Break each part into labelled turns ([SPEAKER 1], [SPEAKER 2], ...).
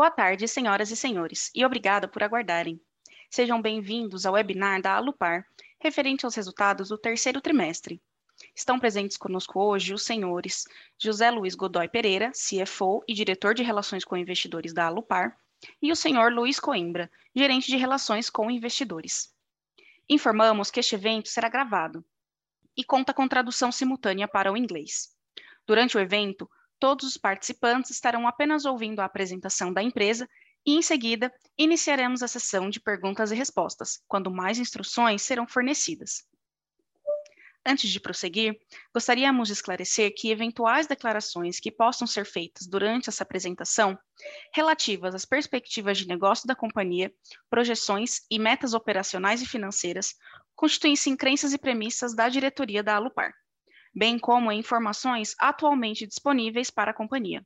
[SPEAKER 1] Boa tarde, senhoras e senhores, e obrigada por aguardarem. Sejam bem-vindos ao webinar da Alupar, referente aos resultados do terceiro trimestre. Estão presentes conosco hoje os senhores José Luiz Godoy Pereira, CFO e diretor de Relações com Investidores da Alupar, e o senhor Luiz Coimbra, gerente de Relações com Investidores. Informamos que este evento será gravado e conta com tradução simultânea para o inglês. Durante o evento, todos os participantes estarão apenas ouvindo a apresentação da empresa e, em seguida, iniciaremos a sessão de perguntas e respostas, quando mais instruções serão fornecidas. Antes de prosseguir, gostaríamos de esclarecer que eventuais declarações que possam ser feitas durante essa apresentação, relativas às perspectivas de negócio da companhia, projeções e metas operacionais e financeiras, constituem-se em crenças e premissas da diretoria da Alupar, bem como em informações atualmente disponíveis para a companhia.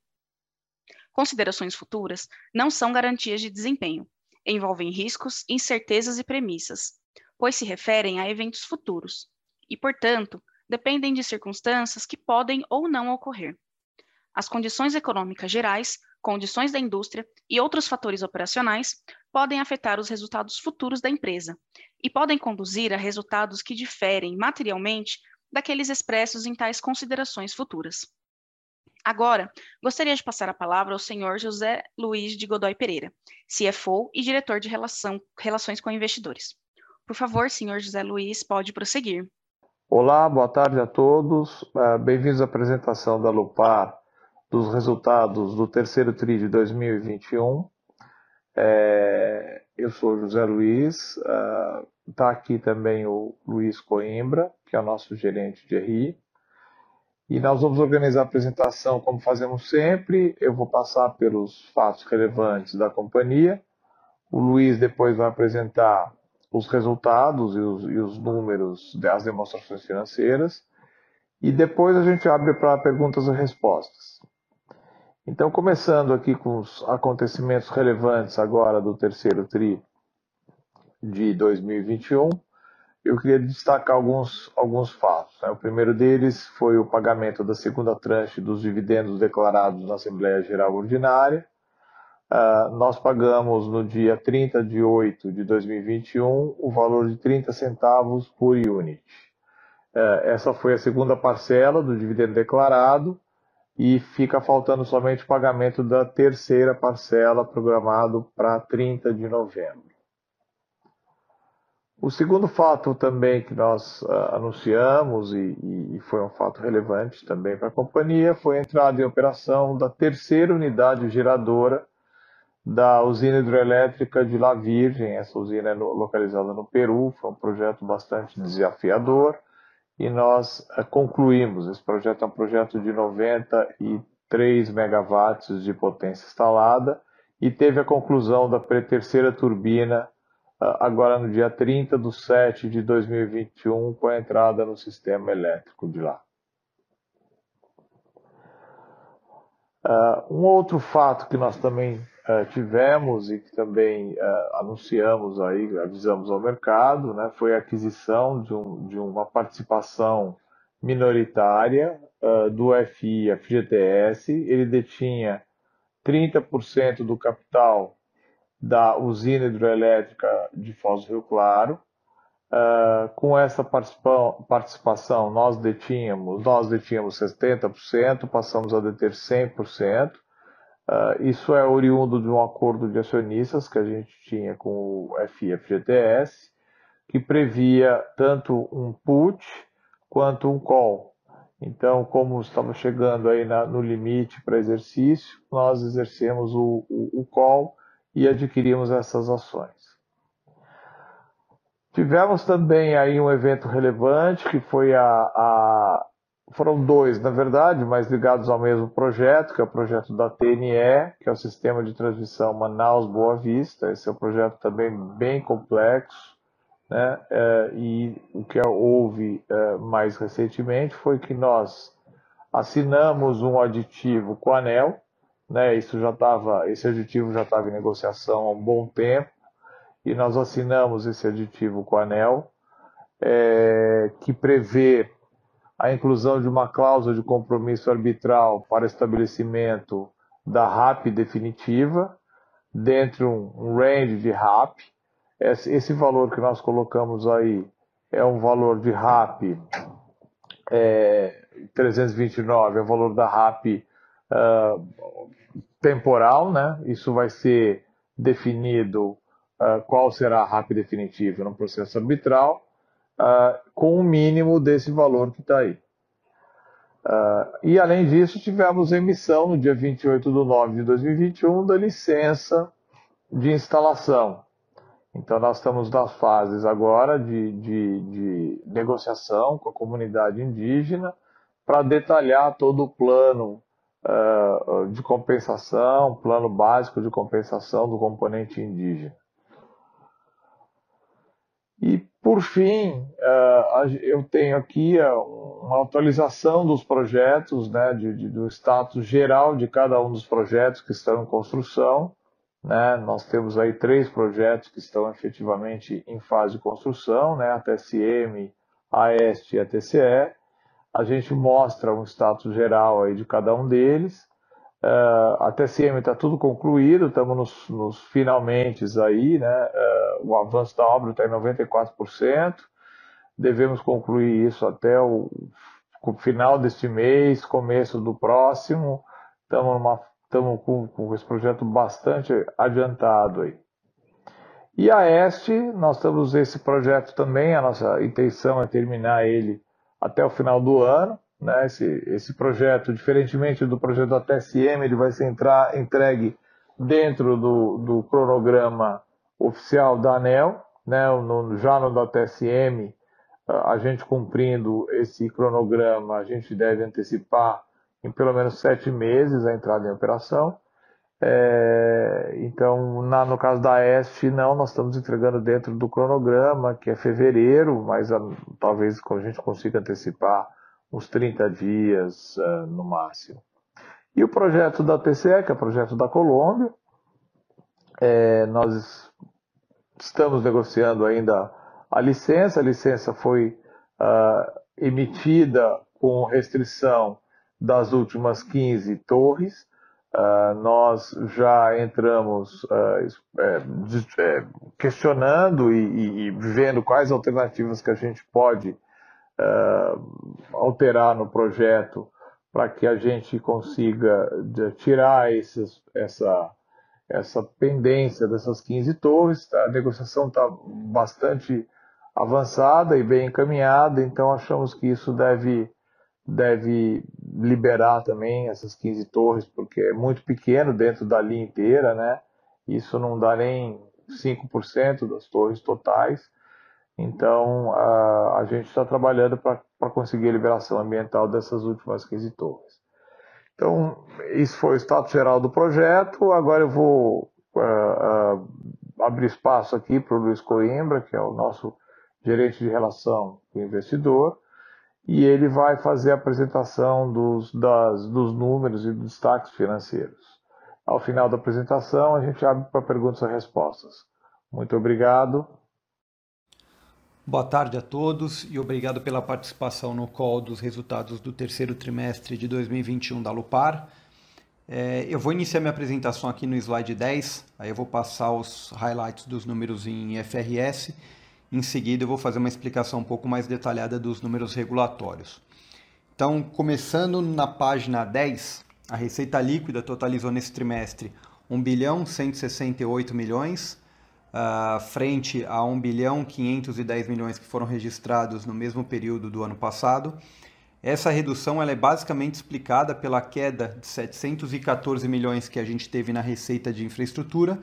[SPEAKER 1] Considerações futuras não são garantias de desempenho, envolvem riscos, incertezas e premissas, pois se referem a eventos futuros e, portanto, dependem de circunstâncias que podem ou não ocorrer. As condições econômicas gerais, condições da indústria e outros fatores operacionais podem afetar os resultados futuros da empresa e podem conduzir a resultados que diferem materialmente daqueles expressos em tais considerações futuras. Agora, gostaria de passar a palavra ao senhor José Luiz de Godoy Pereira, CFO e diretor de Relação, Relações com Investidores. Por favor, senhor José Luiz, pode prosseguir.
[SPEAKER 2] Olá, boa tarde a todos. Uh, Bem-vindos à apresentação da Lupar dos resultados do terceiro TRI de 2021. É, eu sou José Luiz, está uh, aqui também o Luiz Coimbra, que é o nosso gerente de RI. E nós vamos organizar a apresentação como fazemos sempre. Eu vou passar pelos fatos relevantes da companhia. O Luiz depois vai apresentar os resultados e os, e os números das demonstrações financeiras. E depois a gente abre para perguntas e respostas. Então, começando aqui com os acontecimentos relevantes agora do terceiro TRI de 2021 eu queria destacar alguns, alguns fatos. Né? O primeiro deles foi o pagamento da segunda tranche dos dividendos declarados na Assembleia Geral Ordinária. Uh, nós pagamos no dia 30 de 8 de 2021 o valor de 30 centavos por unit. Uh, essa foi a segunda parcela do dividendo declarado e fica faltando somente o pagamento da terceira parcela programado para 30 de novembro. O segundo fato também que nós uh, anunciamos, e, e, foi um fato relevante também para a companhia, foi a entrada em operação da terceira unidade geradora da usina hidrelétrica de La Virgem. Essa usina é localizada no Peru, foi um projeto bastante desafiador e nós uh, concluímos. Esse projeto é um projeto de 93 megawatts de potência instalada e teve a conclusão da terceira turbina agora no dia 30 de 7 de 2021, com a entrada no sistema elétrico de lá. Uh, um outro fato que nós também uh, tivemos e que também uh, anunciamos aí, avisamos ao mercado, né, foi a aquisição de, um, de uma participação minoritária do FI FGTS. Ele detinha 30% do capital da usina hidroelétrica de Foz do Rio Claro. Uh, com essa participação, nós detínhamos, nós detínhamos 70%, passamos a deter 100%. Uh, isso é oriundo de um acordo de acionistas que a gente tinha com o FIFGTS, que previa tanto um put quanto um call. Então, como estava chegando aí na, no limite para exercício, nós exercemos o, o, o call e adquirimos essas ações. Tivemos também aí um evento relevante que foi a, a foram dois, na verdade, mas ligados ao mesmo projeto, que é o projeto da TNE, que é o Sistema de Transmissão Manaus Boa Vista. Esse é um projeto também bem complexo, né? É, e o que houve é, mais recentemente foi que nós assinamos um aditivo com a ANEL, né? Isso já estava, esse aditivo já estava em negociação há um bom tempo e nós assinamos esse aditivo com a ANEL, é, que prevê a inclusão de uma cláusula de compromisso arbitral para estabelecimento da RAP definitiva. dentro um, um range de RAP. Esse, valor que nós colocamos aí é um valor de RAP é, 329, é o valor da RAP uh, temporal, né? Isso vai ser definido uh, qual será a RAP definitiva no processo arbitral, uh, com o mínimo desse valor que está aí. Uh, e além disso, tivemos emissão no dia 28 de nove de 2021 da licença de instalação. Então, nós estamos nas fases agora de, de, de negociação com a comunidade indígena para detalhar todo o plano uh, de compensação, plano básico de compensação do componente indígena. E, por fim, uh, eu tenho aqui uma atualização dos projetos, né, de, de, do status geral de cada um dos projetos que estão em construção. Né? Nós temos aí três projetos que estão efetivamente em fase de construção, né? a TSM, a EST e a TCE. A gente mostra um status geral aí de cada um deles. Uh, a TSM está tudo concluído, estamos nos, nos finalmente aí, né? O avanço da obra está em 94%. Devemos concluir isso até o, final deste mês, começo do próximo. Estamos com, com, esse projeto bastante adiantado aí. E a Este, nós temos esse projeto também, a nossa intenção é terminar ele até o final do ano. Né? Esse, esse projeto, diferentemente do projeto da TSM, ele vai ser entrar, entregue dentro do, do cronograma oficial da ANEL, né? no, já no da TSM, a gente cumprindo esse cronograma, a gente deve antecipar em pelo menos sete meses a entrada em operação. É, então, na, no caso da EST, não, nós estamos entregando dentro do cronograma, que é fevereiro, mas a, talvez a gente consiga antecipar uns 30 dias uh, no máximo. E o projeto da TCE, que é o projeto da Colômbia, é, nós estamos negociando ainda a licença, a licença foi uh, emitida com restrição das últimas 15 torres, Uh, nós já entramos uh, é, questionando e, e, e, vendo quais alternativas que a gente pode uh, alterar no projeto para que a gente consiga tirar esses, essa, essa pendência dessas 15 torres. A negociação está bastante avançada e bem encaminhada, então achamos que isso deve deve liberar também essas 15 torres, porque é muito pequeno dentro da linha inteira, né? Isso não dá nem 5% das torres totais. Então, a, a gente está trabalhando para conseguir a liberação ambiental dessas últimas 15 torres. Então, isso foi o status geral do projeto. Agora eu vou uh, uh, abrir espaço aqui para o Luiz Coimbra, que é o nosso gerente de relação com o investidor, e ele vai fazer a apresentação dos, das, dos números e dos destaques financeiros. Ao final da apresentação, a gente abre para perguntas e respostas. Muito obrigado.
[SPEAKER 3] Boa tarde a todos e obrigado pela participação no call dos resultados do terceiro trimestre de 2021 da Lupar. É, eu vou iniciar minha apresentação aqui no slide 10, aí eu vou passar os highlights dos números em FRS em seguida, eu vou fazer uma explicação um pouco mais detalhada dos números regulatórios. Então, começando na página 10, a receita líquida totalizou nesse trimestre 1 bilhão 168 milhões, uh, frente a 1 bilhão 510 milhões que foram registrados no mesmo período do ano passado. Essa redução ela é basicamente explicada pela queda de 714 milhões que a gente teve na receita de infraestrutura,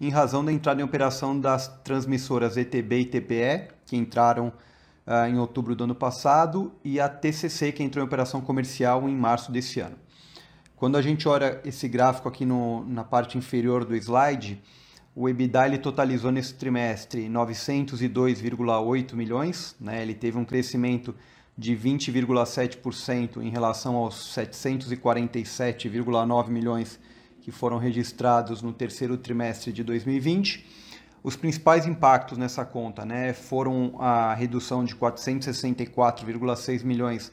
[SPEAKER 3] em razão da entrada em operação das transmissoras ETB e TPE, que entraram uh, em outubro do ano passado, e a TCC, que entrou em operação comercial em março desse ano. Quando a gente olha esse gráfico aqui no, na parte inferior do slide, o EBITDA ele totalizou nesse trimestre 902,8 milhões, né? ele teve um crescimento de 20,7% em relação aos 747,9 milhões que foram registrados no terceiro trimestre de 2020. Os principais impactos nessa conta né, foram a redução de 464,6 milhões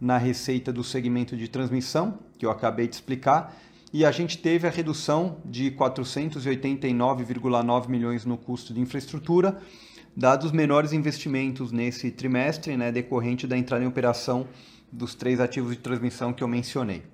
[SPEAKER 3] na receita do segmento de transmissão, que eu acabei de explicar, e a gente teve a redução de 489,9 milhões no custo de infraestrutura, dados os menores investimentos nesse trimestre, né, decorrente da entrada em operação dos três ativos de transmissão que eu mencionei.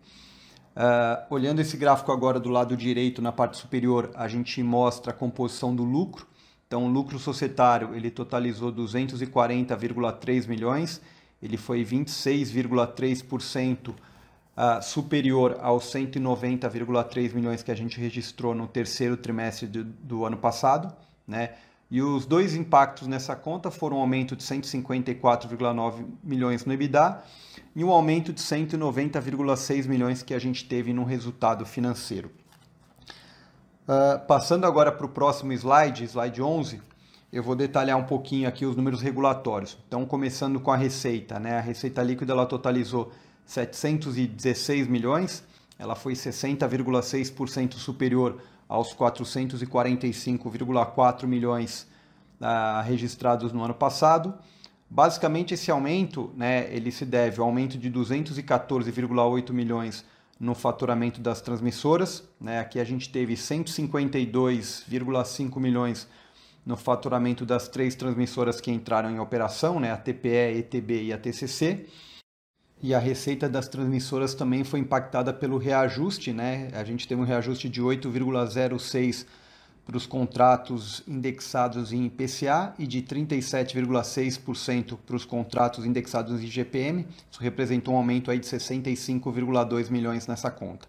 [SPEAKER 3] Uh, olhando esse gráfico agora do lado direito, na parte superior, a gente mostra a composição do lucro. Então, o lucro societário ele totalizou 240,3 milhões, ele foi 26,3% uh, superior aos 190,3 milhões que a gente registrou no terceiro trimestre do, do ano passado, né? E os dois impactos nessa conta foram um aumento de 154,9 milhões no EBITDA e um aumento de 190,6 milhões que a gente teve no resultado financeiro. Uh, passando agora para o próximo slide, slide 11, eu vou detalhar um pouquinho aqui os números regulatórios. Então, começando com a receita, né? A receita líquida ela totalizou 716 milhões, ela foi 60,6% superior aos 445,4 milhões uh, registrados no ano passado. Basicamente, esse aumento né, ele se deve ao aumento de 214,8 milhões no faturamento das transmissoras. Né? Aqui a gente teve 152,5 milhões no faturamento das três transmissoras que entraram em operação, né? a TPE, ETB e a TCC e a receita das transmissoras também foi impactada pelo reajuste, né? A gente teve um reajuste de 8,06 para os contratos indexados em IPCA e de 37,6% para os contratos indexados em GPM. Isso representou um aumento aí de 65,2 milhões nessa conta.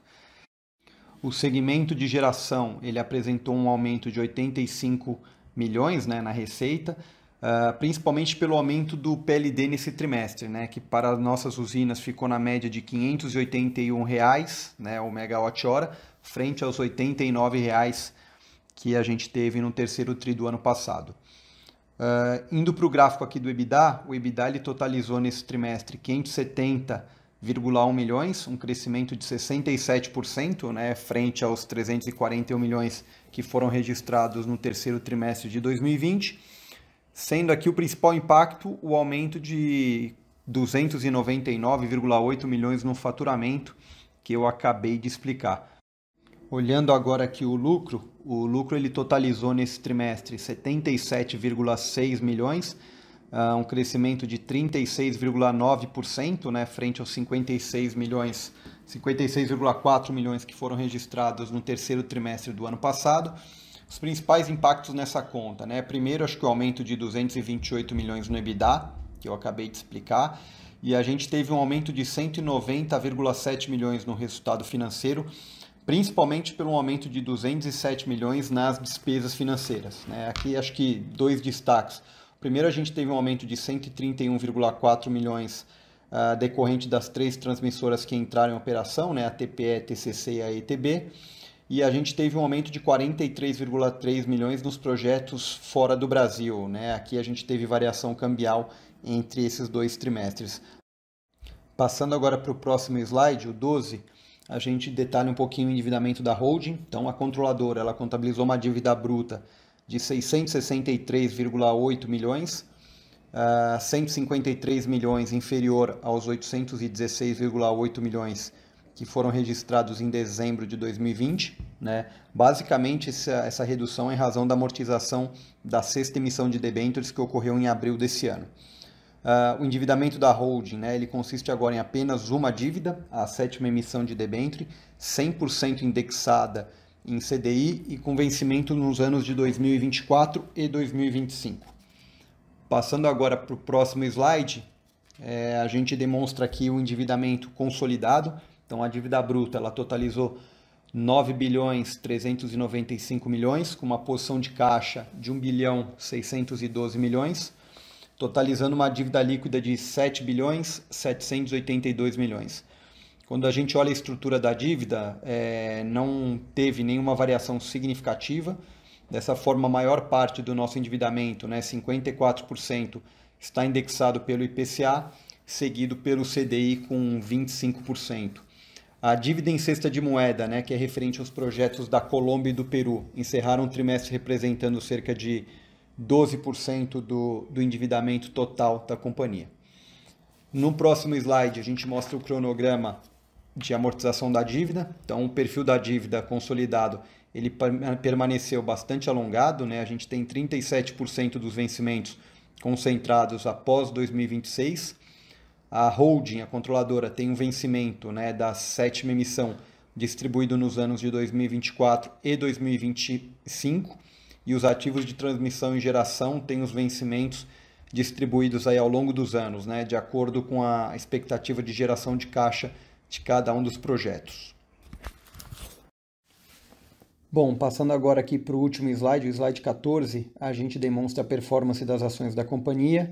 [SPEAKER 3] O segmento de geração ele apresentou um aumento de 85 milhões né, na receita, Uh, principalmente pelo aumento do PLD nesse trimestre, né, que para as nossas usinas ficou na média de 581 reais, né, o megawatt-hora, frente aos 89 reais que a gente teve no terceiro tri do ano passado. Uh, indo para o gráfico aqui do EBITDA, o EBITDA ele totalizou nesse trimestre 570,1 milhões, um crescimento de 67%, né, frente aos 341 milhões que foram registrados no terceiro trimestre de 2020 sendo aqui o principal impacto o aumento de 299,8 milhões no faturamento que eu acabei de explicar. Olhando agora aqui o lucro, o lucro ele totalizou nesse trimestre 77,6 milhões, uh, um crescimento de 36,9%, né, frente aos 56 milhões, 56,4 milhões que foram registrados no terceiro trimestre do ano passado os principais impactos nessa conta, né? Primeiro, acho que o aumento de 228 milhões no EBITDA, que eu acabei de explicar, e a gente teve um aumento de 190,7 milhões no resultado financeiro, principalmente pelo aumento de 207 milhões nas despesas financeiras. Né? Aqui acho que dois destaques. Primeiro, a gente teve um aumento de 131,4 milhões uh, decorrente das três transmissoras que entraram em operação, né? a TPE, TCC e a ETB e a gente teve um aumento de 43,3 milhões nos projetos fora do Brasil. Né? Aqui a gente teve variação cambial entre esses dois trimestres. Passando agora para o próximo slide, o 12, a gente detalha um pouquinho o endividamento da holding. Então, a controladora ela contabilizou uma dívida bruta de 663,8 milhões, uh, ah, 153 milhões inferior aos 816,8 milhões que foram registrados em dezembro de 2020. Né? Basicamente, essa, essa redução é em razão da amortização da sexta emissão de debêntures que ocorreu em abril desse ano. Uh, o endividamento da holding né, ele consiste agora em apenas uma dívida, a sétima emissão de debênture, 100% indexada em CDI e com vencimento nos anos de 2024 e 2025. Passando agora para o próximo slide, é, a gente demonstra aqui o endividamento consolidado então a dívida bruta ela totalizou 9 bilhões 395 milhões, com uma posição de caixa de 1 bilhão 612 milhões, totalizando uma dívida líquida de 7 bilhões 782 milhões. Quando a gente olha a estrutura da dívida, é, não teve nenhuma variação significativa. Dessa forma, a maior parte do nosso endividamento, né, 54%, está indexado pelo IPCA, seguido pelo CDI com 25%. A dívida em cesta de moeda, né, que é referente aos projetos da Colômbia e do Peru, encerraram o trimestre representando cerca de 12% do, do endividamento total da companhia. No próximo slide, a gente mostra o cronograma de amortização da dívida. Então, o perfil da dívida consolidado ele permaneceu bastante alongado, né? A gente tem 37% dos vencimentos concentrados após 2026. A holding, a controladora, tem um vencimento né, da sétima emissão distribuído nos anos de 2024 e 2025. E os ativos de transmissão e geração têm os vencimentos distribuídos aí ao longo dos anos, né, de acordo com a expectativa de geração de caixa de cada um dos projetos. Bom, passando agora aqui para o último slide, o slide 14, a gente demonstra a performance das ações da companhia.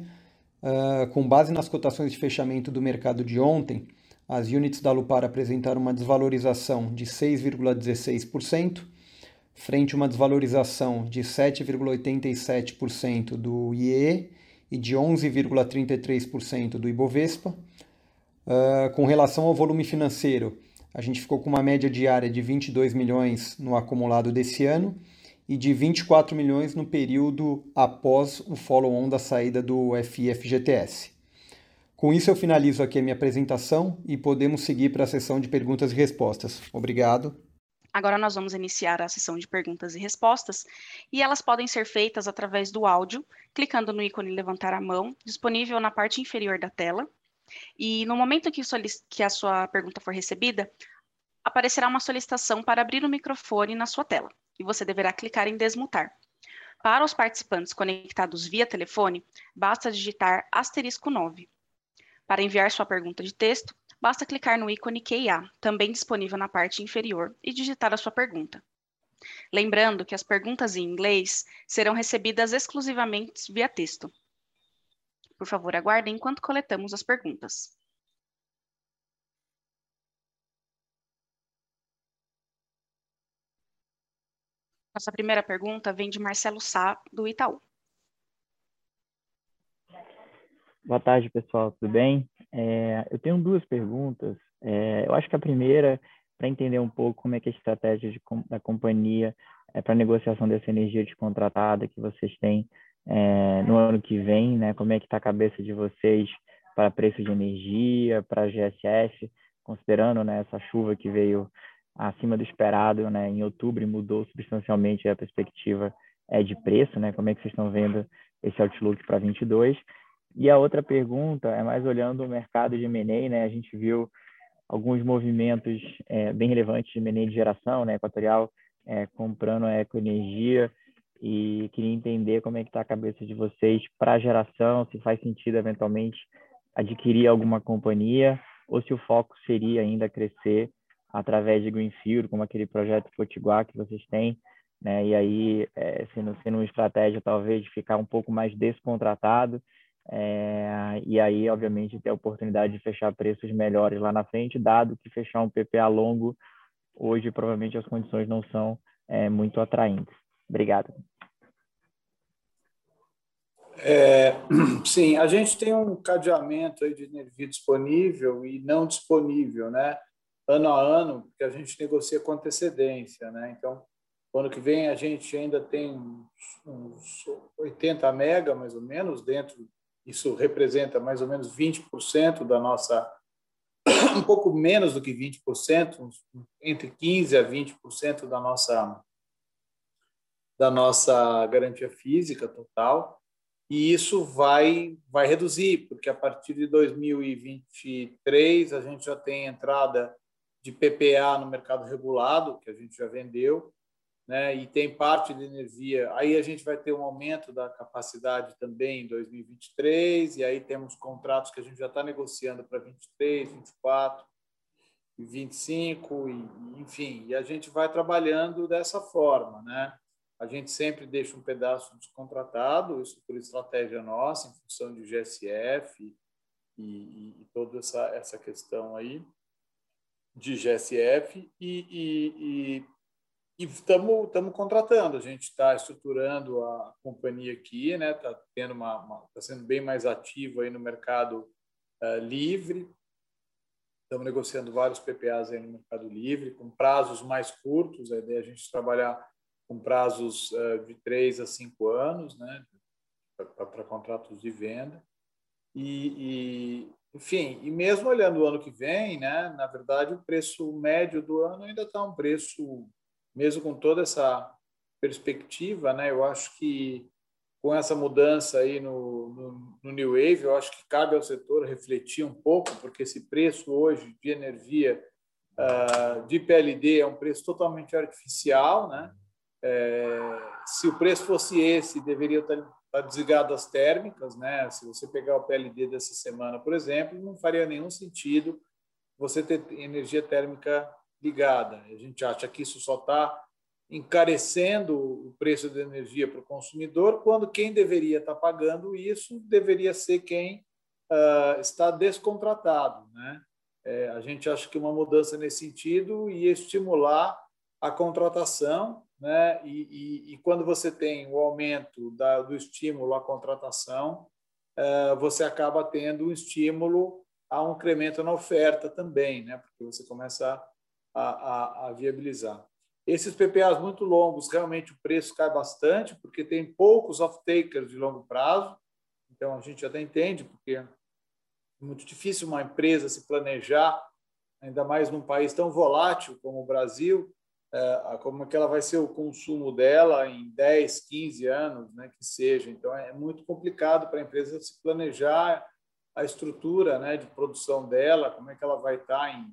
[SPEAKER 3] Uh, com base nas cotações de fechamento do mercado de ontem, as units da Lupar apresentaram uma desvalorização de 6,16%, frente a uma desvalorização de 7,87% do IE e de 11,33% do Ibovespa. Uh, com relação ao volume financeiro, a gente ficou com uma média diária de 22 milhões no acumulado desse ano e de 24 milhões no período após o follow-on da saída do FIFGTS. Com isso, eu finalizo aqui a minha apresentação e podemos seguir para a sessão de perguntas e respostas. Obrigado.
[SPEAKER 1] Agora nós vamos iniciar a sessão de perguntas e respostas, e elas podem ser feitas através do áudio, clicando no ícone levantar a mão, disponível na parte inferior da tela, e no momento que, que a sua pergunta for recebida, aparecerá uma solicitação para abrir o microfone na sua tela e você deverá clicar em desmutar. Para os participantes conectados via telefone, basta digitar asterisco 9. Para enviar sua pergunta de texto, basta clicar no ícone QIA, também disponível na parte inferior, e digitar a sua pergunta. Lembrando que as perguntas em inglês serão recebidas exclusivamente via texto. Por favor, aguardem enquanto coletamos as perguntas. Nossa primeira pergunta vem de Marcelo Sá, do Itaú.
[SPEAKER 4] Boa tarde, pessoal, tudo bem? É, eu tenho duas perguntas. É, eu acho que a primeira, para entender um pouco como é que é a estratégia de, da companhia é, para negociação dessa energia descontratada que vocês têm é, no ano que vem, né? Como é que está a cabeça de vocês para preço de energia, para GSF, considerando né, essa chuva que veio acima do esperado né, em outubro mudou substancialmente a perspectiva é, de preço, né? Como é que vocês estão vendo esse outlook para 22? E a outra pergunta é mais olhando o mercado de M&A, né? A gente viu alguns movimentos é, bem relevantes de M&A de geração, né? Equatorial é, comprando a Ecoenergia e queria entender como é que está a cabeça de vocês para a geração, se faz sentido eventualmente adquirir alguma companhia ou se o foco seria ainda crescer através de Greenfield, como aquele projeto Potiguar que vocês têm, né? E aí, é, sendo, sendo uma estratégia talvez de ficar um pouco mais descontratado, é, e aí, obviamente, ter a oportunidade de fechar preços melhores lá na frente, dado que fechar um PPA longo, hoje provavelmente as condições não são é, muito atraentes. Obrigado.
[SPEAKER 5] É, sim, a gente tem um cadeamento aí de energia disponível e não disponível, né? Ano a ano, que a gente negocia com antecedência, né? Então, ano que vem a gente ainda tem uns 80 mega, mais ou menos, dentro. Isso representa mais ou menos 20% da nossa, um pouco menos do que 20%, entre 15 a 20% da nossa da nossa garantia física total, e isso vai vai reduzir, porque a partir de 2023 a gente já tem entrada de PPA no mercado regulado, que a gente já vendeu, né? E tem parte de energia. Aí a gente vai ter um aumento da capacidade também em 2023, e aí temos contratos que a gente já está negociando para 23, 24 e 25, e, enfim, e a gente vai trabalhando dessa forma, né? A gente sempre deixa um pedaço descontratado, isso por estratégia nossa, em função de GSF e, e, e toda essa, essa questão aí de GSF e estamos contratando. A gente está estruturando a companhia aqui, né? Está tendo uma, uma tá sendo bem mais ativo aí no mercado uh, livre. Estamos negociando vários PPAs aí no mercado livre com prazos mais curtos. A ideia é a gente trabalhar com prazos uh, de três a cinco anos, né, para contratos de venda. E, enfim, e mesmo olhando o ano que vem, né, na verdade, o preço médio do ano ainda está um preço, mesmo com toda essa perspectiva, né, eu acho que com essa mudança aí no, no, no, New Wave, eu acho que cabe ao setor refletir um pouco, porque esse preço hoje de energia uh, de PLD é um preço totalmente artificial, né? É, se o preço fosse esse, deveria estar, estar desligado as térmicas, né? Se você pegar o PLD dessa semana, por exemplo, não faria nenhum sentido você ter energia térmica ligada. A gente acha que isso só está encarecendo o preço da energia para o consumidor, quando quem deveria estar pagando isso deveria ser quem uh, está descontratado. Né? É, a gente acha que uma mudança nesse sentido ia estimular a contratação, né? e, e, e quando você tem o aumento da, do estímulo à contratação, uh, você acaba tendo um estímulo a um incremento na oferta também, né? porque você começa a, a, a viabilizar. Esses PPAs muito longos, realmente o preço cai bastante, porque tem poucos off-takers de longo prazo. Então, a gente até entende, porque é muito difícil uma empresa se planejar, ainda mais num país tão volátil como o Brasil, como é que ela vai ser o consumo dela em 10, 15 anos, né, que seja. Então, é muito complicado para a empresa se planejar a estrutura né, de produção dela, como é que ela vai estar em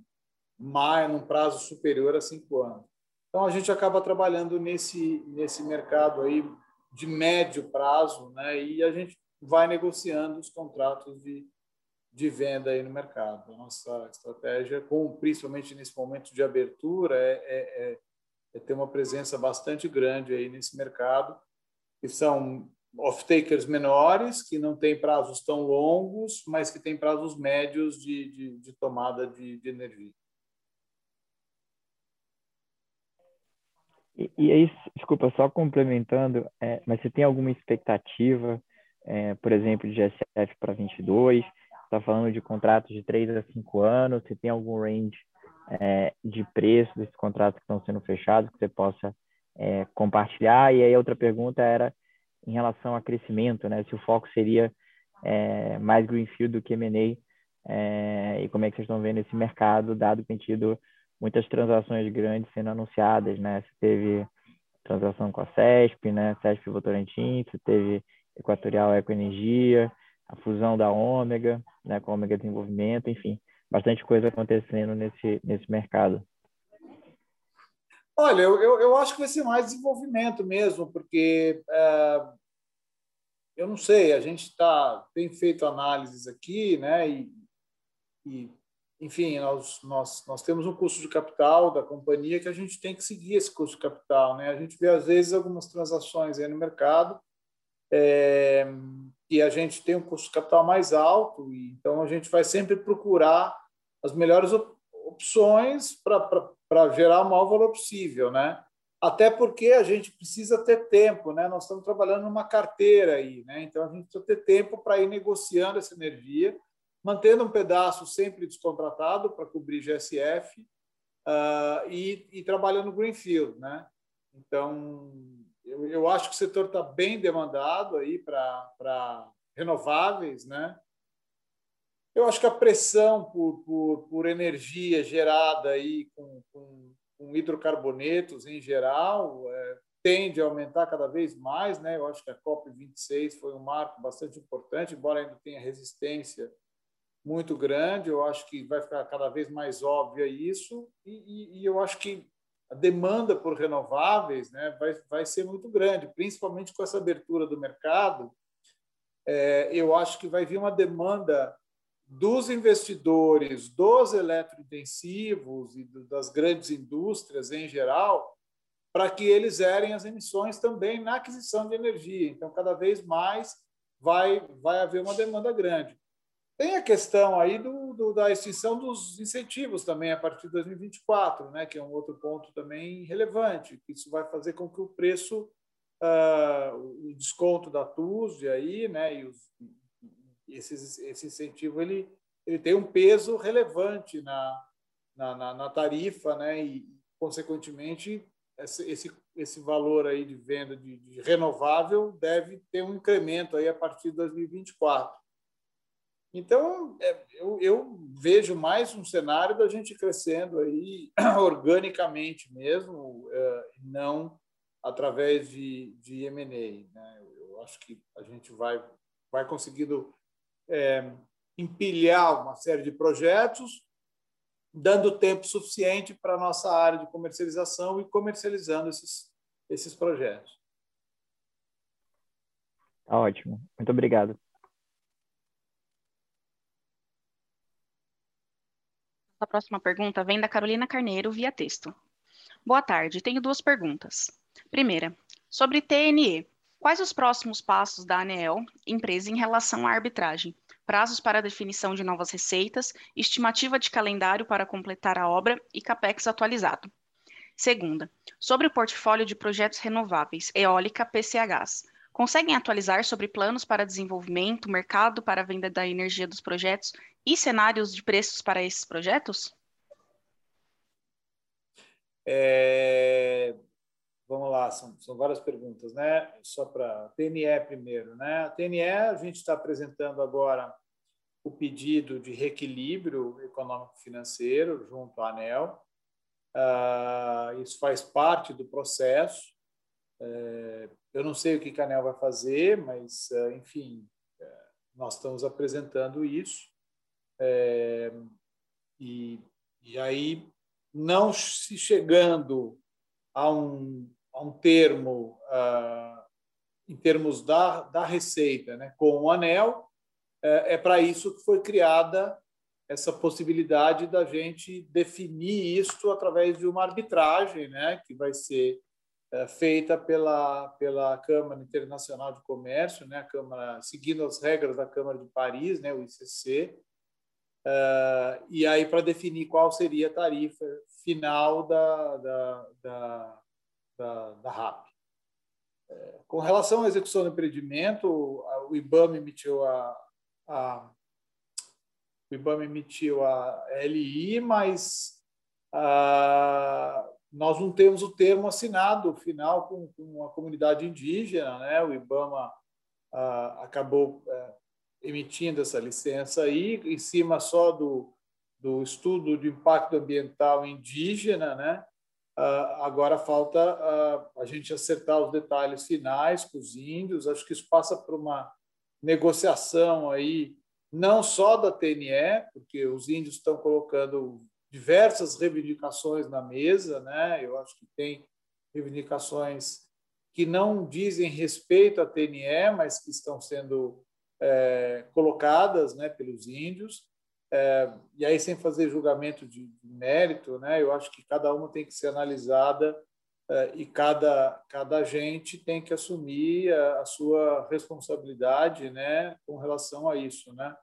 [SPEAKER 5] maio, num prazo superior a cinco anos. Então a gente acaba trabalhando nesse nesse mercado aí de médio prazo, né? E a gente vai negociando os contratos de, de venda aí no mercado. A nossa estratégia, com principalmente nesse momento de abertura, é, é, é, é ter uma presença bastante grande aí nesse mercado, que são off-takers menores, que não têm prazos tão longos, mas que têm prazos médios de, de, de tomada de, de energia.
[SPEAKER 4] E, e aí, desculpa, só complementando, é, mas você tem alguma expectativa, é, por exemplo, de GSF para 22? Está falando de contratos de 3 a 5 anos? Você tem algum range é, de preço desses contratos que estão sendo fechados que você possa é, compartilhar? E aí, outra pergunta era em relação a crescimento, né? Se o foco seria é, mais Greenfield do que M&A, é, e como é que vocês estão vendo esse mercado, dado que tem tido muitas transações grandes sendo anunciadas, né? Você teve transação com a CESP, né? CESP Votorantim, você teve Equatorial Ecoenergia, a fusão da Ômega, né? Com a Ômega Desenvolvimento, enfim, bastante coisa acontecendo nesse, nesse mercado.
[SPEAKER 5] Olha, eu, eu, acho que vai ser mais desenvolvimento mesmo, porque é, eu não sei, a gente tá, tem feito análises aqui, né? E, e enfim, nós, nós, nós temos um custo de capital da companhia que a gente tem que seguir esse custo de capital. Né? A gente vê, às vezes, algumas transações aí no mercado é, e a gente tem um custo de capital mais alto, então a gente vai sempre procurar as melhores opções para gerar o maior valor possível. Né? Até porque a gente precisa ter tempo, né? nós estamos trabalhando numa carteira aí, né? então a gente precisa ter tempo para ir negociando essa energia mantendo um pedaço sempre descontratado para cobrir GSF uh, ah, e, e, trabalhando Greenfield. Né? Então, eu, eu acho que o setor está bem demandado aí para renováveis. Né? Eu acho que a pressão por, por, por energia gerada aí com, com, com hidrocarbonetos em geral é, tende a aumentar cada vez mais. Né? Eu acho que a COP26 foi um marco bastante importante, embora ainda tenha resistência muito grande, eu acho que vai ficar cada vez mais óbvia isso, e, e, e eu acho que a demanda por renováveis né, vai, vai ser muito grande, principalmente com essa abertura do mercado. É, eu acho que vai vir uma demanda dos investidores, dos eletrointensivos e das grandes indústrias em geral, para que eles zerem as emissões também na aquisição de energia. Então, cada vez mais vai, vai haver uma demanda grande. Tem a questão aí do, do, da extinção dos incentivos também a partir de 2024, né, que é um outro ponto também relevante. Isso vai fazer com que o preço, uh, o desconto da TUSD aí, né, e os, esses, esse incentivo ele, ele tem um peso relevante na, na, na, na tarifa, né, e consequentemente esse, esse, esse valor aí de venda de, de renovável deve ter um incremento aí a partir de 2024. Então, é, eu, eu, vejo mais um cenário da gente crescendo aí organicamente mesmo, é, não através de, de M&A. Né? Eu acho que a gente vai, vai conseguindo é, empilhar uma série de projetos, dando tempo suficiente para a nossa área de comercialização e comercializando esses, esses projetos.
[SPEAKER 4] Tá ótimo. Muito obrigado.
[SPEAKER 1] A próxima pergunta vem da Carolina Carneiro via texto. Boa tarde, tenho duas perguntas. Primeira, sobre TNE. Quais os próximos passos da ANEEL, empresa, em relação à arbitragem? Prazos para definição de novas receitas, estimativa de calendário para completar a obra e CAPEX atualizado. Segunda, sobre o portfólio de projetos renováveis, eólica, PCHs. Conseguem atualizar sobre planos para desenvolvimento, mercado para venda da energia dos projetos e cenários de preços para esses projetos?
[SPEAKER 5] É... Vamos lá, são, são várias perguntas, né? Só para TNE primeiro, né? A TNE a gente está apresentando agora o pedido de reequilíbrio econômico-financeiro junto à ANEL. Uh, isso faz parte do processo. É, eu não sei o que a ANEL vai fazer, mas, uh, enfim, uh, nós estamos apresentando isso. É, e, e aí, não se chegando a um, a um termo, em termos da, da receita, né, com o anel, é, é para isso que foi criada essa possibilidade da gente definir isso através de uma arbitragem, né, que vai ser é, feita pela pela Câmara Internacional de Comércio, né, a Câmara seguindo as regras da Câmara de Paris, né, o ICC, Uh, e aí para definir qual seria a tarifa final da, da, da, da, da RAP. É, com relação à execução do empreendimento, o IBAMA emitiu a, a o IBAMA emitiu a LI, mas uh, nós não temos o termo assinado final com, com a comunidade indígena, né? O IBAMA uh, acabou uh, emitindo essa licença aí, em cima só do, do estudo de impacto ambiental indígena, né? Uh, agora falta uh, a gente acertar os detalhes finais com os índios. Acho que isso passa por uma negociação aí, não só da TNE, porque os índios estão colocando diversas reivindicações na mesa, né? Eu acho que tem reivindicações que não dizem respeito à TNE, mas que estão sendo é, colocadas né, pelos índios. É, e aí, sem fazer julgamento de, mérito, né, eu acho que cada uma tem que ser analisada é, e cada, cada agente tem que assumir a, a, sua responsabilidade né, com relação a isso. Né?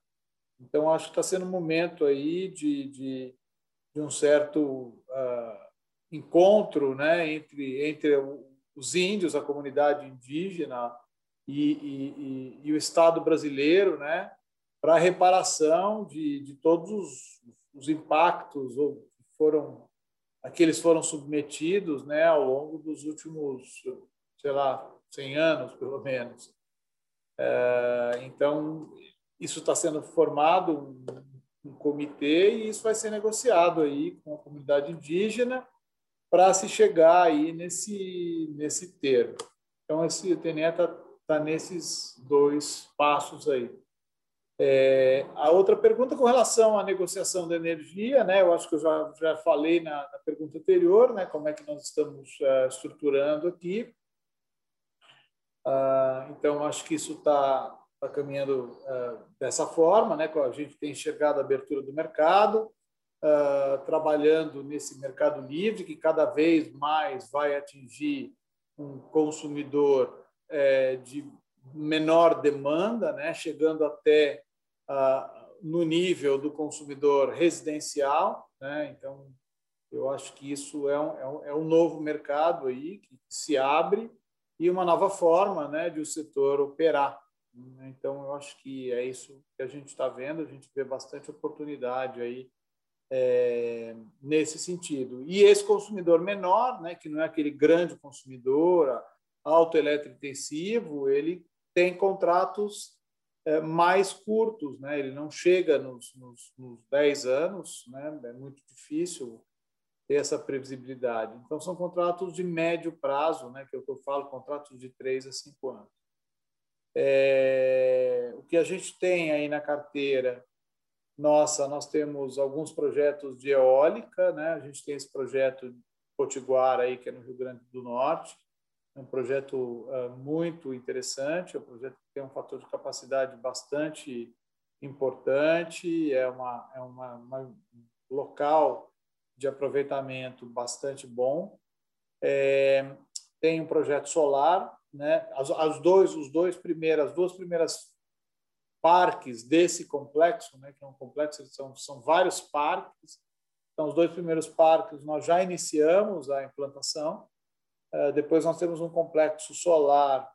[SPEAKER 5] Então, acho que está sendo um momento aí de, de, de um certo uh, encontro né, entre, entre os índios, a comunidade indígena, e, e, e, o Estado brasileiro, né, para reparação de, de todos os, os impactos ou foram aqueles foram submetidos, né, ao longo dos últimos, sei lá, 100 anos pelo menos. É, então isso está sendo formado um, um comitê e isso vai ser negociado aí com a comunidade indígena para se chegar aí nesse nesse termo. Então esse TNE está nesses dois passos aí. É, a outra pergunta com relação à negociação da energia, né? Eu acho que eu já, já falei na, na pergunta anterior, né? Como é que nós estamos uh, estruturando aqui. Uh, então, acho que isso está tá caminhando uh, dessa forma, né? A gente tem enxergado a abertura do mercado, trabalhando nesse mercado livre que cada vez mais vai atingir um consumidor é, de menor demanda, né, chegando até ah, no nível do consumidor residencial. Né? Então, eu acho que isso é um, é um, é um novo mercado aí que se abre e uma nova forma né, de o setor operar. Então, eu acho que é isso que a gente está vendo. A gente vê bastante oportunidade aí é, nesse sentido. E esse consumidor menor, né, que não é aquele grande consumidor, autoelétrico intensivo, ele tem contratos é, mais curtos, né? ele não chega nos, nos, nos 10 anos, né? é muito difícil ter essa previsibilidade. Então, são contratos de médio prazo, né? que é o que eu falo, contratos de 3 a 5 anos. É, o que a gente tem aí na carteira nossa, nós temos alguns projetos de eólica, né? a gente tem esse projeto Potiguar, aí, que é no Rio Grande do Norte, é um projeto uh, muito interessante, é um projeto que tem um fator de capacidade bastante importante, é, uma, é uma, uma um local de aproveitamento bastante bom. É, tem um projeto solar, né? As, as dois, os dois primeiras, as duas primeiras parques desse complexo, né? Que é um complexo, são, são vários parques. Então, os dois primeiros parques nós já iniciamos a implantação. Uh, depois nós temos um complexo solar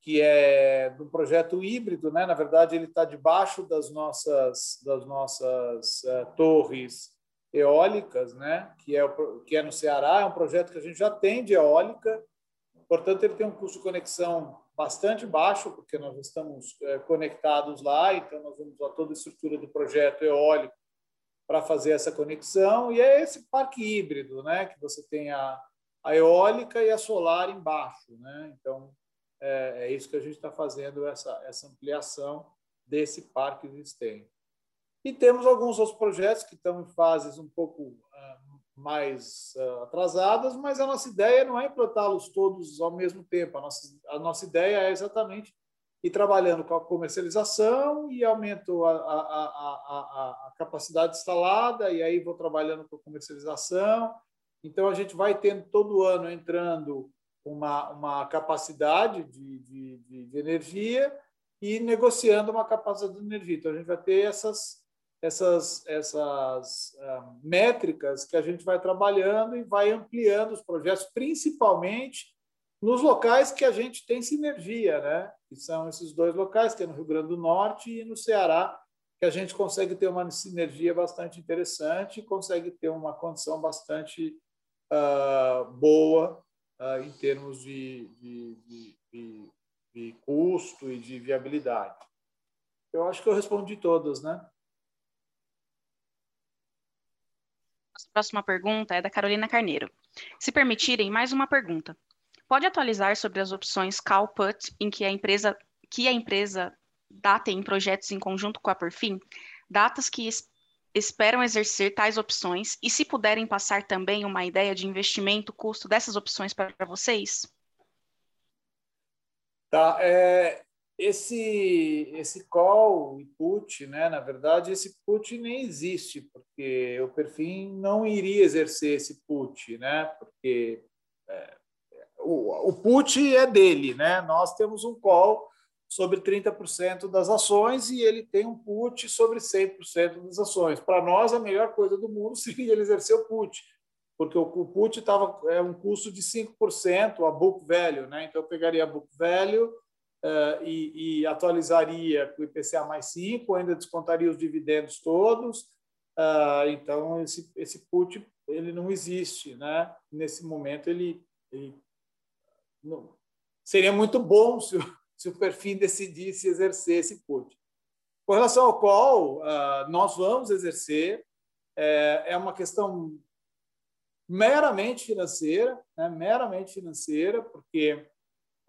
[SPEAKER 5] que é um projeto híbrido, né? Na verdade, ele está debaixo das nossas das nossas uh, torres eólicas, né? Que é o, que é no Ceará, é um projeto que a gente já tem de eólica. Portanto, ele tem um custo de conexão bastante baixo, porque nós estamos é, conectados lá, então nós vamos usar toda a estrutura do projeto eólico para fazer essa conexão. E é esse parque híbrido, né? Que você tem a, a eólica e a solar embaixo, né? Então é, é isso que a gente está fazendo essa essa ampliação desse parque existente. E temos alguns outros projetos que estão em fases um pouco uh, mais uh, atrasadas, mas a nossa ideia não é implantá-los todos ao mesmo tempo. A nossa, a nossa ideia é exatamente ir trabalhando com a comercialização e aumento a, a, a, a, capacidade instalada, e aí vou trabalhando com a comercialização. Então, a gente vai tendo todo ano entrando uma, uma capacidade de, de, de energia e negociando uma capacidade de energia. Então, a gente vai ter essas essas, essas uh, métricas que a gente vai trabalhando e vai ampliando os projetos, principalmente nos locais que a gente tem sinergia, né? que são esses dois locais, que é no Rio Grande do Norte e no Ceará, que a gente consegue ter uma sinergia bastante interessante consegue ter uma condição bastante uh, boa uh, em termos de, de, de, de custo e de viabilidade. Eu acho que eu respondi todas, né?
[SPEAKER 1] Nossa próxima pergunta é da Carolina Carneiro. Se permitirem, mais uma pergunta. Pode atualizar sobre as opções call put em que a empresa que a empresa data em projetos em conjunto com a Perfim, datas que esperam exercer tais opções e se puderem passar também uma ideia de investimento, custo dessas opções para vocês?
[SPEAKER 5] Tá, é, esse esse call e put, né, na verdade, esse put nem existe, porque o perfil não iria exercer esse put, né, porque é, o, o put é dele, né, nós temos um call sobre 30% das ações e ele tem um put sobre 100% das ações. Para nós, a melhor coisa do mundo seria ele exercer o put, porque o, put tava, é um custo de 5%, a book value, né, então eu pegaria a book value uh, e, e, atualizaria com o IPCA mais 5, ainda descontaria os dividendos todos. Uh, então, esse, esse put ele não existe. Né? Nesse momento, ele, ele não, seria muito bom se o, se o perfil decidisse exercer esse put. Com relação ao qual uh, nós vamos exercer, é, é uma questão meramente financeira, né? meramente financeira, porque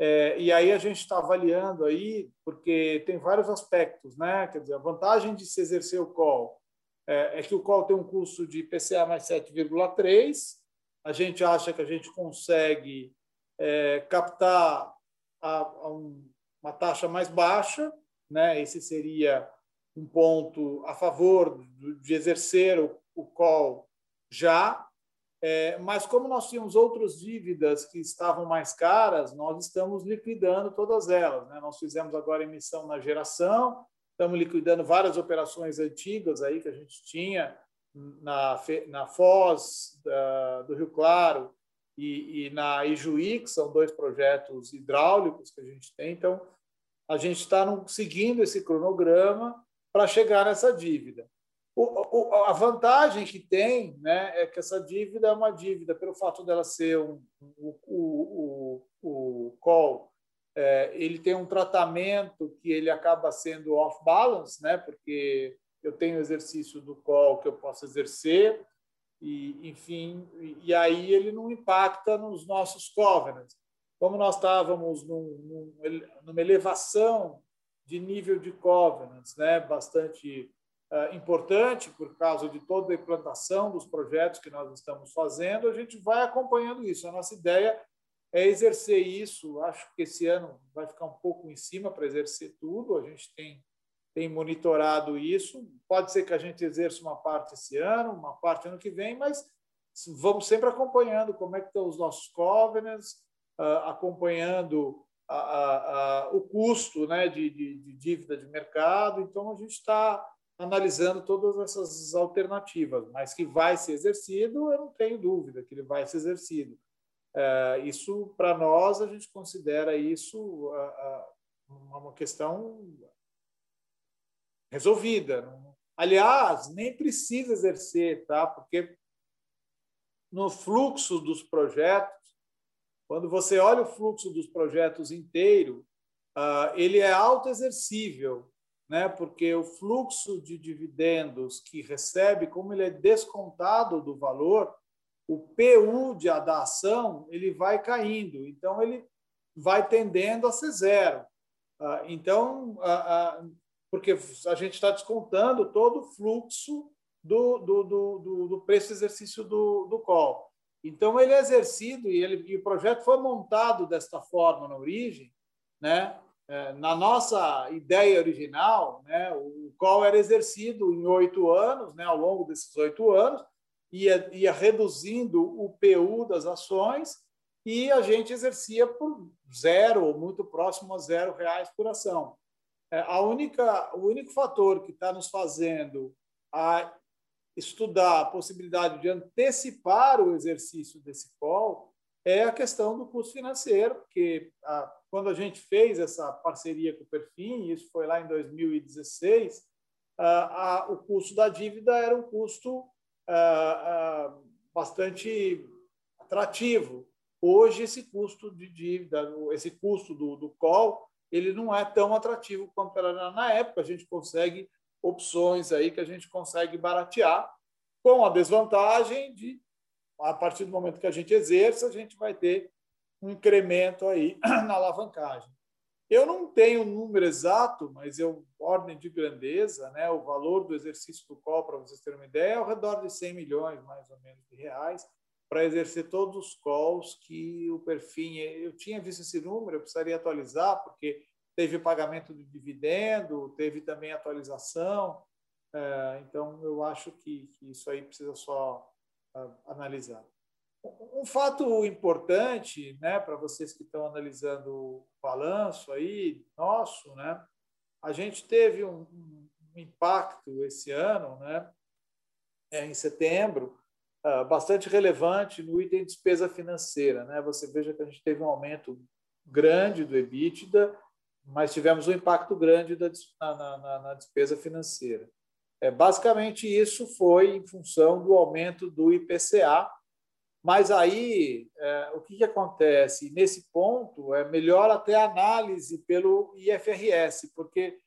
[SPEAKER 5] é, e aí a gente está avaliando aí, porque tem vários aspectos, né? Quer dizer, a vantagem de se exercer o call é, é que o call tem um custo de IPCA mais 7,3. A gente acha que a gente consegue é, captar a, a um, uma taxa mais baixa, né? Esse seria um ponto a favor de exercer o, o call já, é, mas como nós tínhamos outras dívidas que estavam mais caras, nós estamos liquidando todas elas. Né? Nós fizemos agora emissão na geração, estamos liquidando várias operações antigas aí que a gente tinha na, na Foz da, do Rio Claro e, e na Ijuí, que são dois projetos hidráulicos que a gente tem. Então, a gente está seguindo esse cronograma para chegar nessa dívida. O, o, a vantagem que tem né, é que essa dívida é uma dívida, pelo fato dela ser um, o, o, o call é, ele tem um tratamento que ele acaba sendo off balance, né? Porque eu tenho exercício do call que eu posso exercer e, enfim, e aí ele não impacta nos nossos covenants. Como nós estávamos num, num, numa elevação de nível de covenants, né? Bastante uh, importante por causa de toda a implantação dos projetos que nós estamos fazendo, a gente vai acompanhando isso. A nossa ideia é exercer isso. Acho que esse ano vai ficar um pouco em cima para exercer tudo. A gente tem, tem monitorado isso. Pode ser que a gente exerça uma parte esse ano, uma parte ano que vem, mas vamos sempre acompanhando como é que estão os nossos covenants, acompanhando a, a, a, o custo né, de, de, de, dívida de mercado. Então, a gente está analisando todas essas alternativas, mas que vai ser exercido, eu não tenho dúvida que ele vai ser exercido. É, isso, para nós, a gente considera isso uma questão resolvida. Aliás, nem precisa exercer, tá? porque no fluxo dos projetos, quando você olha o fluxo dos projetos inteiro, ah, ele é autoexercível, né? porque o fluxo de dividendos que recebe, como ele é descontado do valor, o PU de, da ação ele vai caindo, então ele vai tendendo a ser zero. Ah, então, porque a gente está descontando todo o fluxo do, do, do, do preço exercício do, do call. Então, ele é exercido e, ele, e o projeto foi montado desta forma na origem, né? É, na nossa ideia original, né, o call era exercido em oito anos, né, ao longo desses oito anos, ia, ia reduzindo o PU das ações e a gente exercia por zero ou muito próximo a zero reais por ação. É, a única, o único fator que está nos fazendo a estudar a possibilidade de antecipar o exercício desse call é a questão do custo financeiro, porque a, quando a gente fez essa parceria com o Perfim, isso foi lá em 2016, a, a, o custo da dívida era um custo bastante atrativo. Hoje, esse custo de dívida, esse custo do, do call, ele não é tão atrativo quanto era na época. A gente consegue opções aí que a gente consegue baratear, com a desvantagem de, a partir do momento que a gente exerça, a gente vai ter um incremento aí na alavancagem. Eu não tenho um número exato, mas eu ordem de grandeza, né, o valor do exercício do COL, para vocês terem uma ideia, é ao redor de 100 milhões, mais ou menos, de reais, para exercer todos os calls que o perfil. Eu tinha visto esse número, eu precisaria atualizar, porque teve pagamento de dividendo, teve também atualização. É, então, eu acho que, isso aí precisa só uh, analisar. Um fato importante, né, para vocês que estão analisando o balanço aí nosso, né, a gente teve um, impacto esse ano, né, é, em setembro, bastante relevante no item de despesa financeira, né. Você veja que a gente teve um aumento grande do EBITDA, mas tivemos um impacto grande da, na, na, na despesa financeira. É, basicamente, isso foi em função do aumento do IPCA, mas aí, é, o que, que acontece? Nesse ponto, é melhor até análise pelo IFRS, porque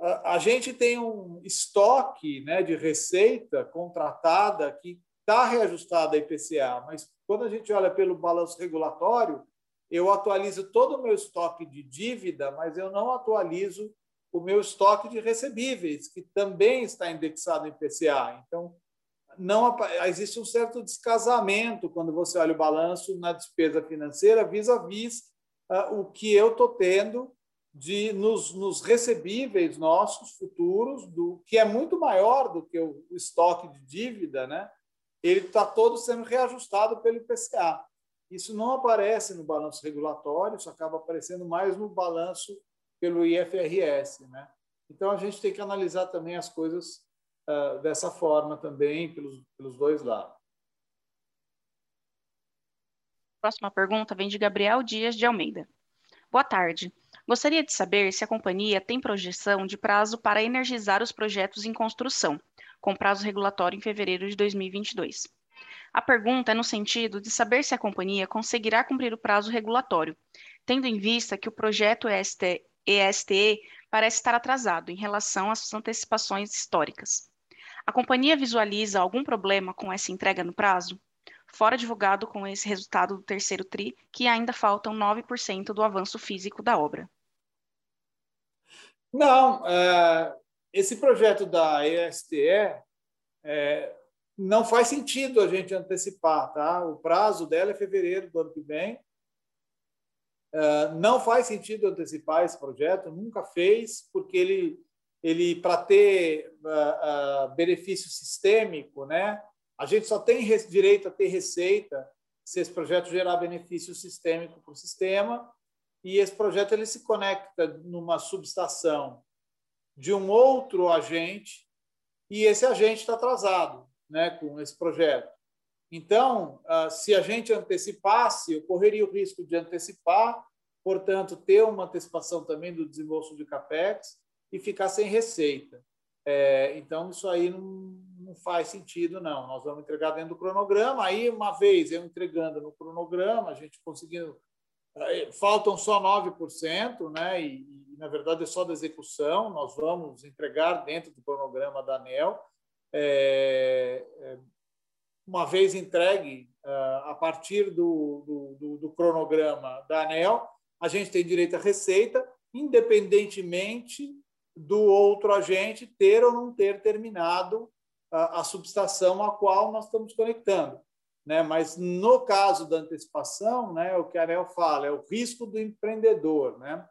[SPEAKER 5] a, a gente tem um estoque né, de receita contratada que está reajustada a IPCA, mas quando a gente olha pelo balanço regulatório, eu atualizo todo o meu estoque de dívida, mas eu não atualizo o meu estoque de recebíveis, que também está indexado em IPCA. Então, não existe um certo descasamento quando você olha o balanço na despesa financeira vis-à-vis uh, o que eu estou tendo de nos, nos, recebíveis nossos futuros, do que é muito maior do que o, o estoque de dívida, né? Ele está todo sendo reajustado pelo IPCA. Isso não aparece no balanço regulatório, isso acaba aparecendo mais no balanço pelo IFRS, né? Então a gente tem que analisar também as coisas uh, dessa forma também, pelos, pelos dois lados.
[SPEAKER 1] Próxima pergunta vem de Gabriel Dias de Almeida. Boa tarde. Gostaria de saber se a companhia tem projeção de prazo para energizar os projetos em construção, com prazo regulatório em fevereiro de 2022. A pergunta é no sentido de saber se a companhia conseguirá cumprir o prazo regulatório, tendo em vista que o projeto ESTE, ESTE parece estar atrasado em relação às antecipações históricas. A companhia visualiza algum problema com essa entrega no prazo? Fora divulgado com esse resultado do terceiro TRI, que ainda faltam 9% do avanço físico da obra.
[SPEAKER 5] Não, é, esse projeto da ESTE é, não faz sentido a gente antecipar, tá? O prazo dela é fevereiro do ano que vem. É, não faz sentido antecipar esse projeto, nunca fez, porque ele, ele para ter uh, uh, benefício sistêmico, né? A gente só tem direito a ter receita se esse projeto gerar benefício sistêmico para o sistema e esse projeto ele se conecta numa subestação de um outro agente e esse agente está atrasado né, com esse projeto. Então, ah, se a gente antecipasse, eu correria o risco de antecipar, portanto, ter uma antecipação também do desembolso de CAPEX e ficar sem receita. É, então, isso aí não, faz sentido, não. Nós vamos entregar dentro do cronograma. Aí, uma vez eu entregando no cronograma, a gente conseguindo. Faltam só 9%, né? E, na verdade é só da execução, nós vamos entregar dentro do cronograma da ANEL. É, é, uma vez entregue, é, a partir do, do, do, cronograma da ANEL, a gente tem direito à receita, independentemente do outro agente ter ou não ter terminado a, a subestação a qual nós estamos conectando. Né? Mas no caso da antecipação, né, o que a ANEL fala é o risco do empreendedor. Né?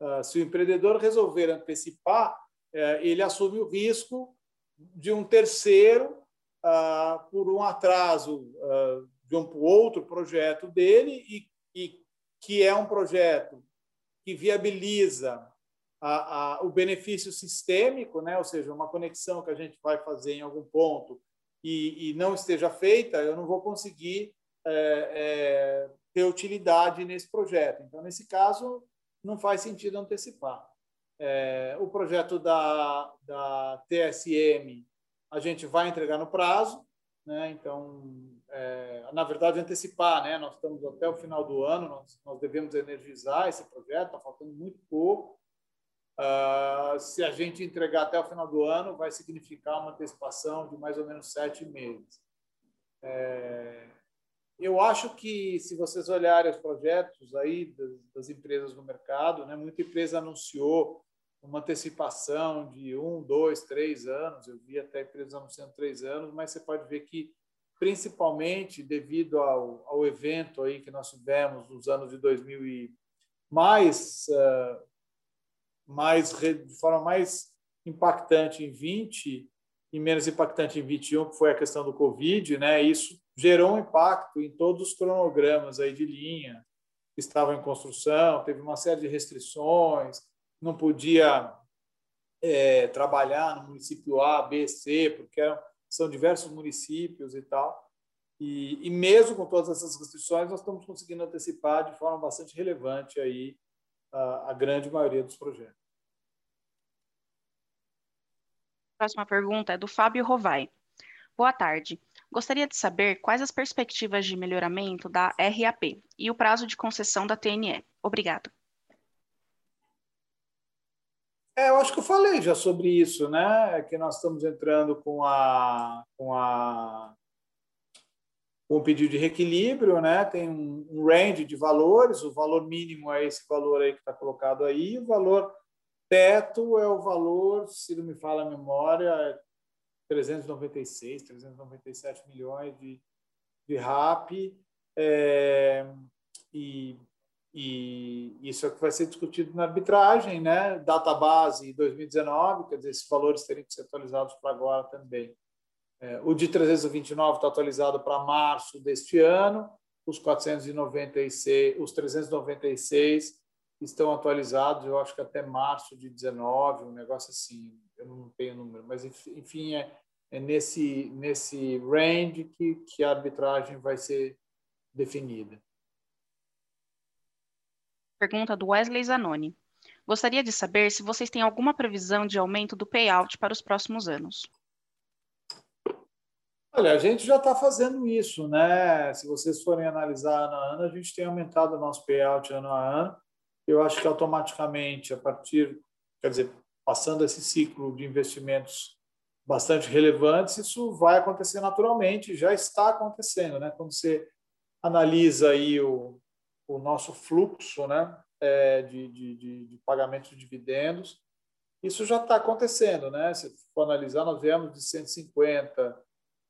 [SPEAKER 5] Ah, se o empreendedor resolver antecipar, eh, ele assume o risco de um terceiro ah, por um atraso ah, de um outro projeto dele e, e que é um projeto que viabiliza a, a, o benefício sistêmico, né? ou seja, uma conexão que a gente vai fazer em algum ponto e, e não esteja feita, eu não vou conseguir é, é, ter utilidade nesse projeto. Então, nesse caso, não faz sentido antecipar. É, o projeto da, da TSM a gente vai entregar no prazo, né? então, é, na verdade, antecipar, né? nós estamos até o final do ano, nós, nós devemos energizar esse projeto, está faltando muito pouco. Uh, se a gente entregar até o final do ano, vai significar uma antecipação de mais ou menos sete meses. É, eu acho que, se vocês olharem os projetos aí das, das empresas no mercado, né, muita empresa anunciou uma antecipação de um, dois, três anos. Eu vi até empresas anunciando três anos, mas você pode ver que, principalmente devido ao, ao evento aí que nós tivemos nos anos de 2000 e mais, uh, mais de forma mais impactante em 20 e menos impactante em 21, que foi a questão do Covid, né? Isso gerou um impacto em todos os cronogramas aí de linha que estavam em construção, teve uma série de restrições, não podia é, trabalhar no município A, B, C, porque eram, são diversos municípios e tal. E, e, mesmo com todas essas restrições, nós estamos conseguindo antecipar de forma bastante relevante aí a, a grande maioria dos projetos.
[SPEAKER 1] Próxima pergunta é do Fábio Rovai. Boa tarde. Gostaria de saber quais as perspectivas de melhoramento da RAP e o prazo de concessão da TNE. Obrigado.
[SPEAKER 5] É, eu acho que eu falei já sobre isso, né? Que nós estamos entrando com a com a com o pedido de reequilíbrio, né? Tem um range de valores, o valor mínimo é esse valor aí que está colocado aí, o valor teto é o valor, se não me fala a memória, 396, 397 milhões de, de RAP, é, e, e isso é o que vai ser discutido na arbitragem, né? Database 2019, quer dizer, esses valores teriam que ser atualizados para agora também. É, o de 329 está atualizado para março deste ano, os 496, os 396 estão atualizados, eu acho que até março de 19, um negócio assim, eu não tenho número, mas enfim, é, é nesse, nesse range que, que a arbitragem vai ser definida.
[SPEAKER 1] Pergunta do Wesley Zanoni. Gostaria de saber se vocês têm alguma previsão de aumento do payout para os próximos anos.
[SPEAKER 5] Olha, a gente já está fazendo isso, né? Se vocês forem analisar ano a ano, a gente tem aumentado o nosso payout ano a ano. Eu acho que automaticamente, a partir, quer dizer, passando esse ciclo de investimentos bastante relevantes, isso vai acontecer naturalmente, já está acontecendo, né? Quando você analisa aí o, o nosso fluxo, né, é, de, de, de, de pagamento de dividendos, isso já está acontecendo, né? Se for analisar, nós viemos de 150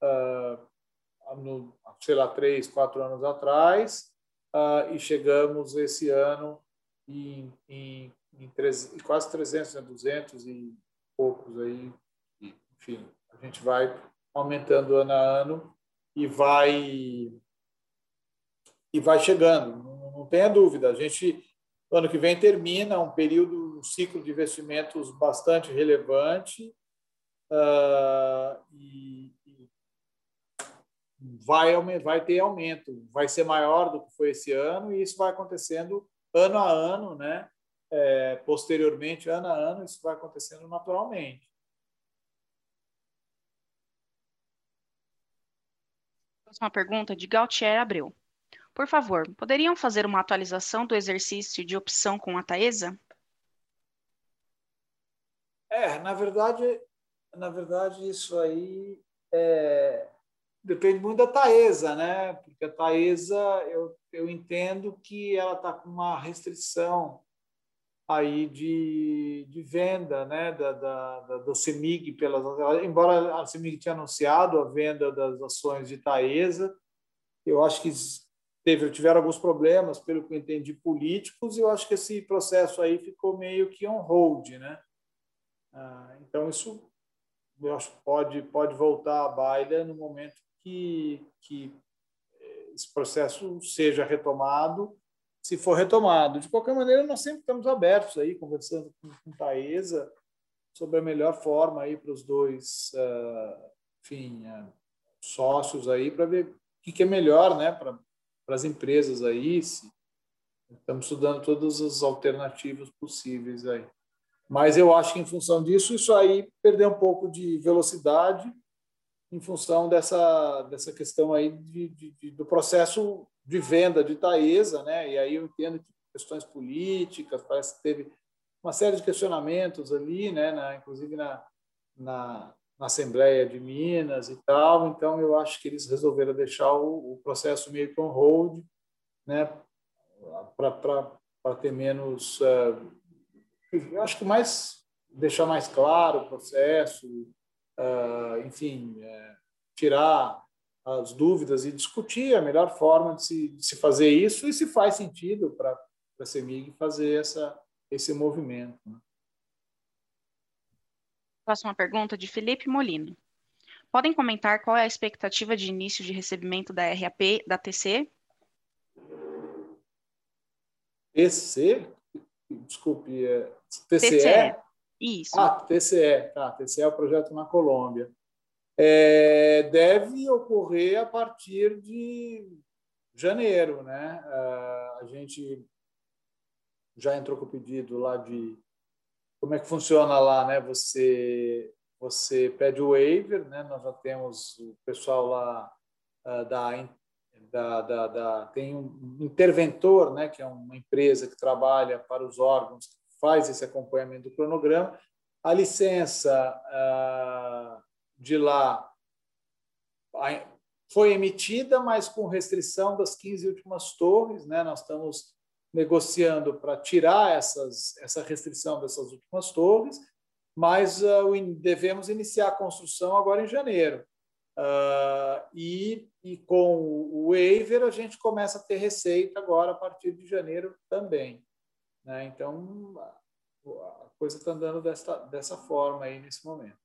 [SPEAKER 5] uh, no, sei lá, três, quatro anos atrás, uh, e chegamos esse ano em, em, em, treze, em quase 300, né, 200 e poucos aí. Enfim, a gente vai aumentando ano a ano e vai e vai chegando. Não, tenha dúvida. A gente ano que vem termina um período, um ciclo de investimentos bastante relevante uh, e, vai, vai ter aumento, vai ser maior do que foi esse ano, e isso vai acontecendo ano a ano, né? É, posteriormente, ano a ano, isso vai acontecendo naturalmente.
[SPEAKER 1] Próxima pergunta de Gautier Abreu. Por favor, poderiam fazer uma atualização do exercício de opção com a Taesa?
[SPEAKER 5] É, na verdade, na verdade isso aí é, depende muito da Taesa, né? Porque a Taesa, eu, eu entendo que ela está com uma restrição aí de, de venda, né? Da, da, da, do CEMIG, pelas, embora a CEMIG tenha anunciado a venda das ações de Taesa, eu acho que teve, tiveram alguns problemas, pelo que eu entendi, políticos, e eu acho que esse processo aí ficou meio que on hold, né? Ah, então, isso eu acho que pode, pode voltar à baila no momento que, que eh, esse processo seja retomado, se for retomado. De qualquer maneira, nós sempre estamos abertos aí, conversando com, com Taesa sobre a melhor forma aí para os dois, uh, enfim, uh, sócios aí, para ver o que, que é melhor, né, para as empresas aí. Se, estamos estudando todas as alternativas possíveis aí. Mas eu acho que, em função disso, isso aí perdeu um pouco de velocidade em função dessa, dessa questão aí de, de, de, do processo de venda de Taesa, né? E aí eu entendo que questões políticas, parece que teve uma série de questionamentos ali, né? Na, inclusive na, na, na, Assembleia de Minas e tal. Então eu acho que eles resolveram deixar o, o processo meio que on hold, né? Para ter menos, uh, acho que mais deixar mais claro o processo, uh, enfim, é, tirar as dúvidas e discutir a melhor forma de se, de se fazer isso e se faz sentido para a CEMIG fazer essa, esse movimento. Né?
[SPEAKER 1] Próxima pergunta de Felipe Molino. Podem comentar qual é a expectativa de início de recebimento da RAP da TC?
[SPEAKER 5] TC? Desculpe, é TCE?
[SPEAKER 1] TCE. Isso.
[SPEAKER 5] Ah, TCE, tá. TCE é o projeto na Colômbia. É, deve ocorrer a partir de janeiro, né? Ah, a gente já entrou com o pedido lá de como é que funciona lá, né? Você você pede o waiver, né? Nós já temos o pessoal lá uh, da, da, da, da, tem um interventor, né? Que é uma empresa que trabalha para os órgãos faz esse acompanhamento do cronograma. A licença ah, de lá foi emitida, mas com restrição das 15 últimas torres. Né? Nós estamos negociando para tirar essas, essa restrição dessas últimas torres, mas uh, devemos iniciar a construção agora em janeiro. Uh, e, e com o waiver a gente começa a ter receita agora a partir de janeiro também. Né? Então, a coisa está andando dessa, dessa forma aí nesse momento.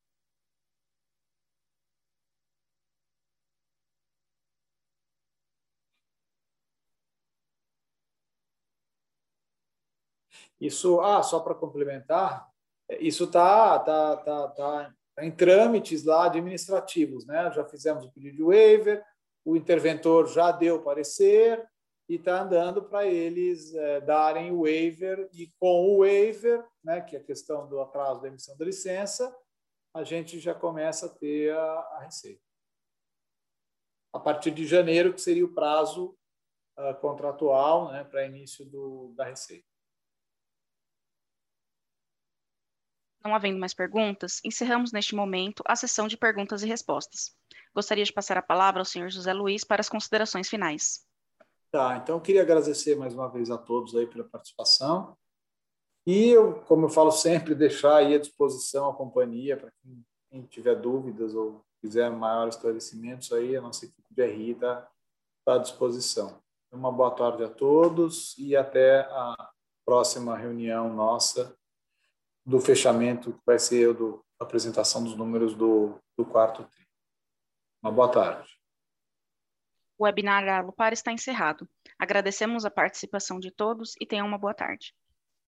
[SPEAKER 5] Isso, ah, só para complementar, isso está tá, tá, tá, tá em trâmites lá administrativos, né? Já fizemos o pedido de waiver, o interventor já deu parecer, e está andando para eles é, darem o waiver, e com o waiver, né, que é a questão do atraso da emissão da licença, a gente já começa a ter a, a receita. a partir de janeiro, que seria o prazo uh, contratual né, para início do, da receita.
[SPEAKER 1] Não havendo mais perguntas, encerramos neste momento a sessão de perguntas e respostas. Gostaria de passar a palavra ao senhor José Luiz para as considerações finais.
[SPEAKER 5] Tá, então eu queria agradecer mais uma vez a todos aí pela participação. E eu, como eu falo sempre, deixar aí à disposição a companhia para quem, quem tiver dúvidas ou quiser maior esclarecimentos aí, a nossa equipe de RI está tá à disposição. Uma boa tarde a todos e até a próxima reunião nossa do fechamento, que vai ser a apresentação dos números do, do quarto tri. Uma boa tarde.
[SPEAKER 1] O webinar Alupar está encerrado. Agradecemos a participação de todos e tenham uma boa tarde.